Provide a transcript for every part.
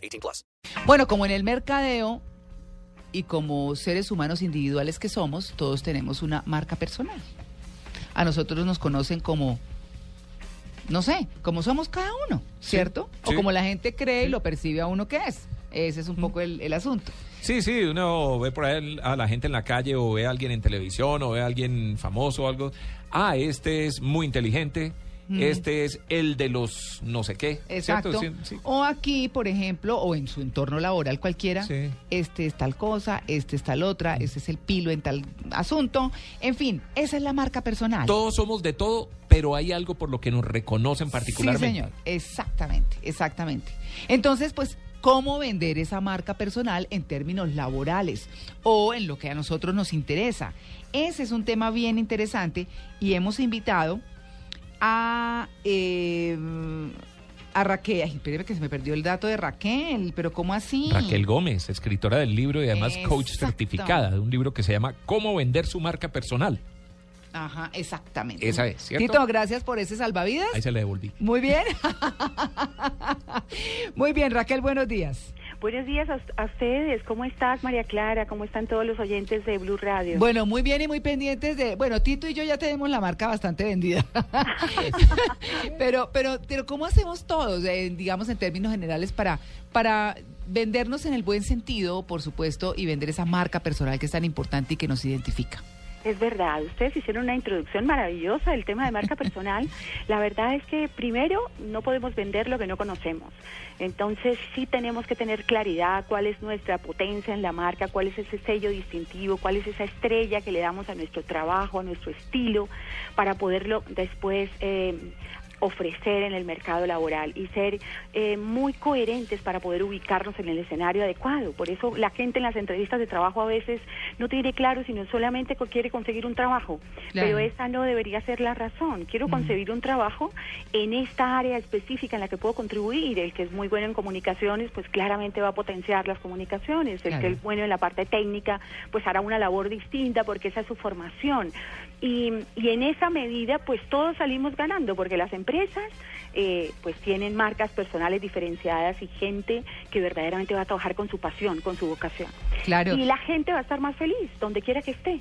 18 plus. Bueno, como en el mercadeo y como seres humanos individuales que somos, todos tenemos una marca personal. A nosotros nos conocen como, no sé, como somos cada uno, ¿cierto? O sí. como la gente cree y lo percibe a uno que es. Ese es un poco el, el asunto. Sí, sí, uno ve por ahí a la gente en la calle o ve a alguien en televisión o ve a alguien famoso o algo. Ah, este es muy inteligente, este es el de los no sé qué. Exacto. ¿cierto? Sí, sí. O aquí, por ejemplo, o en su entorno laboral cualquiera, Sí. este es tal cosa, este es tal otra, este es el pilo en tal asunto. En fin, esa es la marca personal. Todos somos de todo, pero hay algo por lo que nos reconocen particularmente. Sí, señor. Exactamente, exactamente. Entonces, pues, ¿cómo vender esa marca personal en términos laborales o en lo que a nosotros nos interesa? Ese es un tema bien interesante y hemos invitado a... eh, a Raquel, ay, espéreme que se me perdió el dato de Raquel, pero ¿cómo así? Raquel Gómez, escritora del libro y además coach certificada de un libro que se llama Cómo vender su marca personal. Ajá, exactamente. Esa es, ¿cierto? Tito, gracias por ese salvavidas. Ahí se le devolví. Muy bien. Muy bien, Raquel, buenos días. Buenos días a, a ustedes. ¿Cómo estás, María Clara? ¿Cómo están todos los oyentes de Blue Radio? Bueno, muy bien y muy pendientes de. Bueno, Tito y yo ya tenemos la marca bastante vendida. pero, pero, pero, ¿cómo hacemos todos, eh, digamos, en términos generales, para, para vendernos en el buen sentido, por supuesto, y vender esa marca personal que es tan importante y que nos identifica? Es verdad, ustedes hicieron una introducción maravillosa del tema de marca personal. La verdad es que primero no podemos vender lo que no conocemos. Entonces sí tenemos que tener claridad cuál es nuestra potencia en la marca, cuál es ese sello distintivo, cuál es esa estrella que le damos a nuestro trabajo, a nuestro estilo, para poderlo después eh, ofrecer en el mercado laboral y ser eh, muy coherentes para poder ubicarnos en el escenario adecuado. Por eso la gente en las entrevistas de trabajo a veces no tiene claro, sino solamente co- quiere conseguir un trabajo. Claro. Pero esa no debería ser la razón. Quiero conseguir un trabajo en esta área específica en la que puedo contribuir. El que es muy bueno en comunicaciones, pues claramente va a potenciar las comunicaciones. El Claro. que es bueno en la parte técnica, pues hará una labor distinta porque esa es su formación. Y, y en esa medida, pues todos salimos ganando, porque las empresas, eh, pues tienen marcas personales diferenciadas y gente que verdaderamente va a trabajar con su pasión, con su vocación. Claro. Y la gente va a estar más feliz, donde quiera que esté.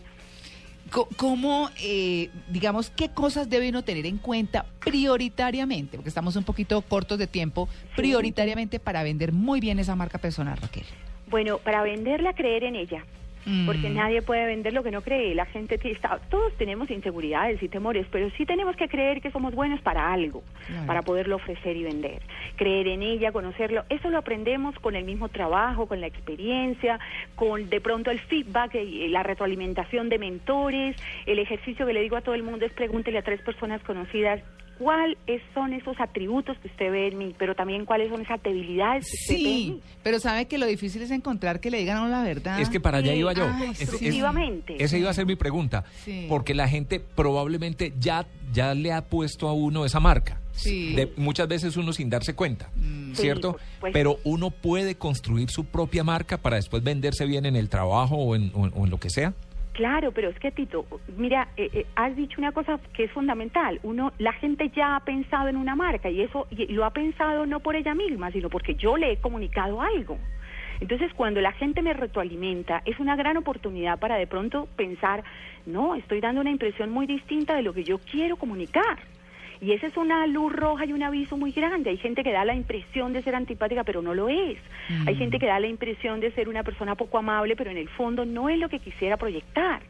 ¿Cómo, eh, digamos, qué cosas debe uno tener en cuenta prioritariamente? Porque estamos un poquito cortos de tiempo, prioritariamente para vender muy bien esa marca personal, Raquel. Bueno, para venderla, creer en ella. Porque Mm. nadie puede vender lo que no cree. La gente está, todos tenemos inseguridades y temores, pero sí tenemos que creer que somos buenos para algo, Claro. para poderlo ofrecer y vender. Creer en ella, conocerlo, eso lo aprendemos con el mismo trabajo, con la experiencia, con de pronto el feedback y la retroalimentación de mentores. El ejercicio que le digo a todo el mundo es pregúntele a tres personas conocidas cuáles son esos atributos que usted ve en mí, pero también cuáles son esas debilidades que usted ve en Sí, mí. pero sabe que lo difícil es encontrar que le digan a uno la verdad. Es que para allá Sí, iba yo. constructivamente. Esa iba a ser mi pregunta. Sí. Porque la gente probablemente ya, ya le ha puesto a uno esa marca. Sí. De- muchas veces uno sin darse cuenta, Mm. Sí, ¿cierto? Pero uno puede construir su propia marca para después venderse bien en el trabajo o en, o en- o en lo que sea. Claro, pero es que Tito, mira, eh, eh, has dicho una cosa que es fundamental. Uno, la gente ya ha pensado en una marca y eso y lo ha pensado no por ella misma, sino porque yo le he comunicado algo. Entonces, cuando la gente me retroalimenta, es una gran oportunidad para de pronto pensar, no, estoy dando una impresión muy distinta de lo que yo quiero comunicar. Y esa es una luz roja y un aviso muy grande. Hay gente que da la impresión de ser antipática, pero no lo es. Hay gente que da la impresión de ser una persona poco amable, pero en el fondo no es lo que quisiera proyectar.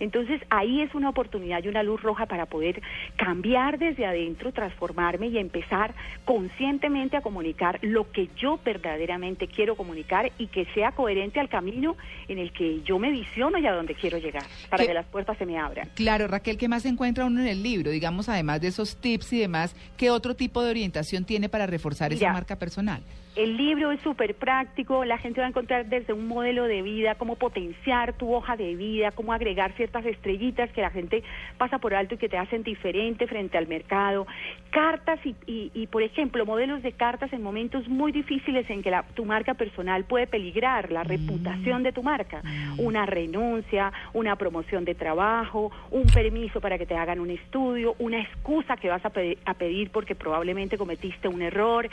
Entonces ahí es una oportunidad y una luz roja para poder cambiar desde adentro, transformarme y empezar conscientemente a comunicar lo que yo verdaderamente quiero comunicar y que sea coherente al camino en el que yo me visiono y a donde quiero llegar, para ¿Qué? que las puertas se me abran. Claro, Raquel, ¿qué más encuentra uno en el libro? Digamos, además de esos tips y demás, ¿qué otro tipo de orientación tiene para reforzar esa marca personal? El libro es súper práctico, la gente va a encontrar desde un modelo de vida, cómo potenciar tu hoja de vida, cómo agregar ciertas estrellitas que la gente pasa por alto y que te hacen diferente frente al mercado, cartas y, y- y, por ejemplo, modelos de cartas en momentos muy difíciles en que la- tu marca personal puede peligrar la reputación de tu marca, una renuncia, una promoción de trabajo, un permiso para que te hagan un estudio, una excusa que vas a, pe- a pedir porque probablemente cometiste un error.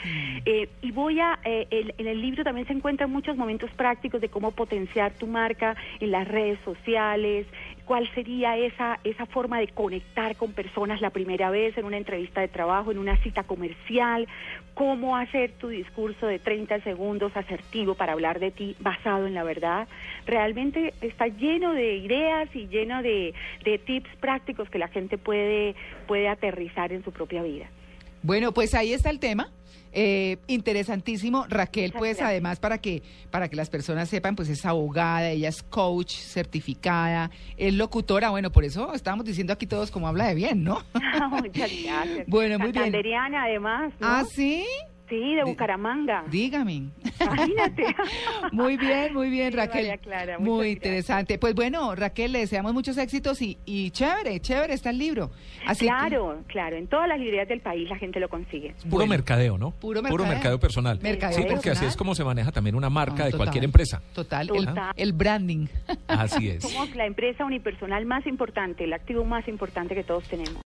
Eh, y voy a, eh, el- en el libro también se encuentran muchos momentos prácticos de cómo potenciar tu marca en las redes sociales, cuál sería esa, esa forma de conectar con personas la primera vez en una entrevista de trabajo, en una cita comercial, cómo hacer tu discurso de 30 segundos asertivo para hablar de ti basado en la verdad. Realmente está lleno de ideas y lleno de, de tips prácticos que la gente puede, puede aterrizar en su propia vida. Bueno, pues ahí está el tema. Eh, interesantísimo. Raquel, pues gracias. además para que, para que las personas sepan, pues es abogada, ella es coach certificada, es locutora. Bueno, por eso estábamos diciendo aquí todos cómo habla de bien, ¿no? Muchas gracias. Bueno, muy bien. Además, ¿no? Ah, sí. Sí, de Bucaramanga. Dígame. Imagínate. Muy bien, muy bien, Sí, Raquel. María Clara, muchas muy gracias. interesante. Pues bueno, Raquel, le deseamos muchos éxitos y, y chévere, chévere está el libro. Así que- claro, claro. En todas las librerías del país la gente lo consigue. Puro Bueno. mercadeo, ¿no? Puro mercadeo. personal. Mercadeo sí, porque así personal. es como se maneja también una marca No, de total, cualquier empresa. Total, el, Total. el branding. Así es. Somos la empresa unipersonal más importante, el activo más importante que todos tenemos.